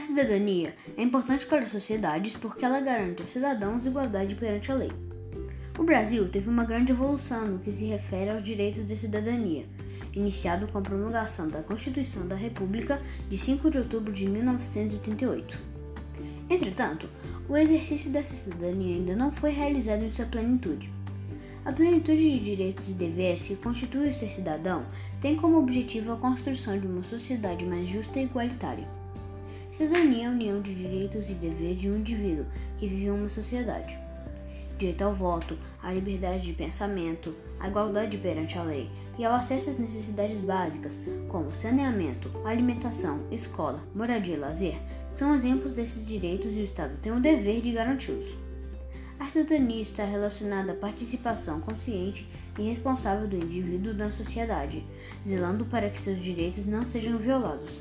cidadania é importante para as sociedades porque ela garante aos cidadãos igualdade perante a lei. O Brasil teve uma grande evolução no que se refere aos direitos de cidadania, iniciado com a promulgação da Constituição da República de 5 de outubro de 1988. Entretanto, o exercício dessa cidadania ainda não foi realizado em sua plenitude. A plenitude de direitos e deveres que constitui o ser cidadão tem como objetivo a construção de uma sociedade mais justa e igualitária. Cidadania é a união de direitos e deveres de um indivíduo que vive em uma sociedade. Direito ao voto, à liberdade de pensamento, à igualdade perante a lei e ao acesso às necessidades básicas, como saneamento, alimentação, escola, moradia e lazer, são exemplos desses direitos e o Estado tem o dever de garanti-los. A cidadania está relacionada à participação consciente e responsável do indivíduo na sociedade, zelando para que seus direitos não sejam violados.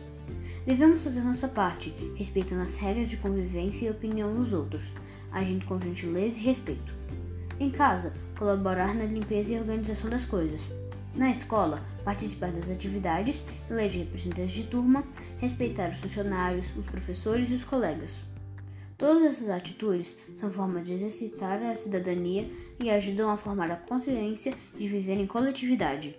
Devemos fazer nossa parte, respeitando as regras de convivência e opinião dos outros, agindo com gentileza e respeito. Em casa, colaborar na limpeza e organização das coisas. Na escola, participar das atividades, eleger representantes de turma, respeitar os funcionários, os professores e os colegas. Todas essas atitudes são formas de exercitar a cidadania e ajudam a formar a consciência de viver em coletividade.